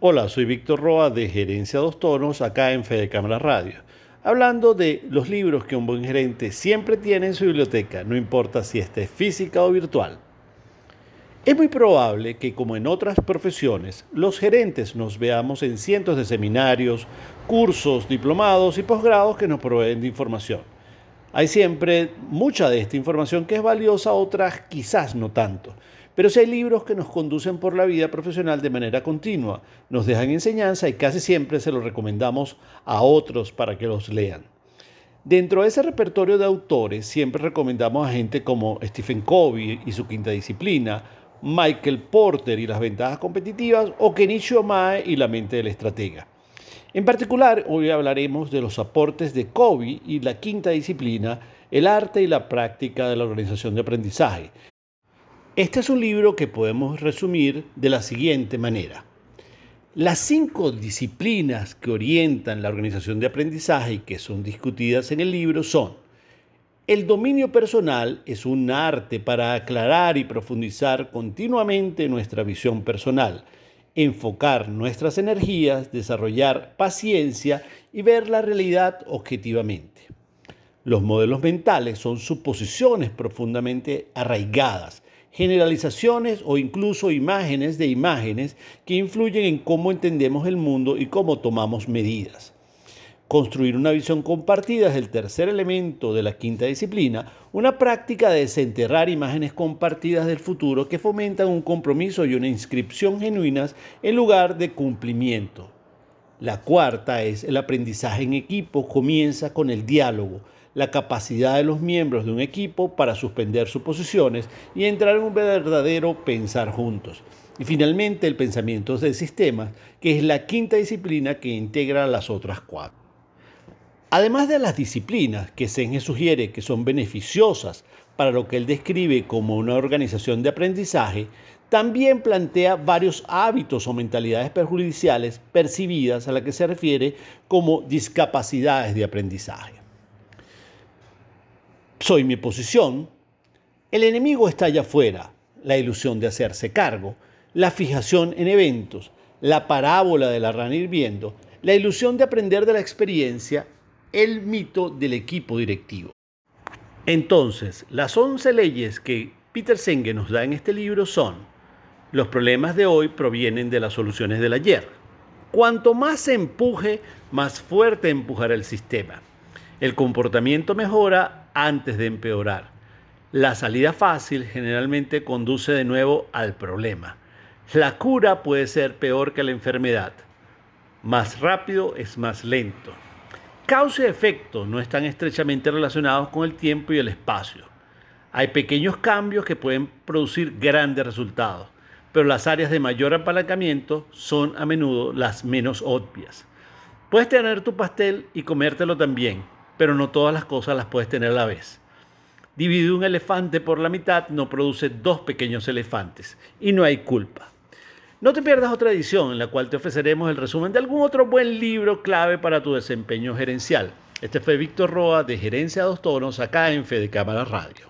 Hola, soy Víctor Roa de Gerencia Dos Tonos acá en Fede Cámara Radio, hablando de los libros que un buen gerente siempre tiene en su biblioteca, no importa si esta es física o virtual. Es muy probable que, como en otras profesiones, los gerentes nos veamos en cientos de seminarios, cursos, diplomados y posgrados que nos proveen de información. Hay siempre mucha de esta información que es valiosa, otras quizás no tanto. Pero si hay libros que nos conducen por la vida profesional de manera continua, nos dejan enseñanza y casi siempre se los recomendamos a otros para que los lean. Dentro de ese repertorio de autores siempre recomendamos a gente como Stephen Covey y su quinta disciplina, Michael Porter y las ventajas competitivas o Kenichi Mae y la mente del estratega. En particular, hoy hablaremos de los aportes de Covey y la quinta disciplina, el arte y la práctica de la organización de aprendizaje, este es un libro que podemos resumir de la siguiente manera. Las cinco disciplinas que orientan la organización de aprendizaje y que son discutidas en el libro son el dominio personal es un arte para aclarar y profundizar continuamente nuestra visión personal, enfocar nuestras energías, desarrollar paciencia y ver la realidad objetivamente. Los modelos mentales son suposiciones profundamente arraigadas generalizaciones o incluso imágenes de imágenes que influyen en cómo entendemos el mundo y cómo tomamos medidas. Construir una visión compartida es el tercer elemento de la quinta disciplina, una práctica de desenterrar imágenes compartidas del futuro que fomentan un compromiso y una inscripción genuinas en lugar de cumplimiento. La cuarta es el aprendizaje en equipo comienza con el diálogo, la capacidad de los miembros de un equipo para suspender sus posiciones y entrar en un verdadero pensar juntos. Y finalmente el pensamiento de sistemas, que es la quinta disciplina que integra las otras cuatro. Además de las disciplinas que Senge sugiere que son beneficiosas para lo que él describe como una organización de aprendizaje, también plantea varios hábitos o mentalidades perjudiciales percibidas a la que se refiere como discapacidades de aprendizaje soy mi posición, el enemigo está allá afuera, la ilusión de hacerse cargo, la fijación en eventos, la parábola de la rana hirviendo, la ilusión de aprender de la experiencia, el mito del equipo directivo. Entonces, las 11 leyes que Peter Senge nos da en este libro son, los problemas de hoy provienen de las soluciones del ayer. Cuanto más se empuje, más fuerte empujará el sistema. El comportamiento mejora antes de empeorar. La salida fácil generalmente conduce de nuevo al problema. La cura puede ser peor que la enfermedad. Más rápido es más lento. Causa y efecto no están estrechamente relacionados con el tiempo y el espacio. Hay pequeños cambios que pueden producir grandes resultados, pero las áreas de mayor apalancamiento son a menudo las menos obvias. Puedes tener tu pastel y comértelo también, pero no todas las cosas las puedes tener a la vez. Dividir un elefante por la mitad no produce dos pequeños elefantes y no hay culpa. No te pierdas otra edición en la cual te ofreceremos el resumen de algún otro buen libro clave para tu desempeño gerencial. Este fue Víctor Roa de Gerencia Dos Tonos acá en Fede Cámara Radio.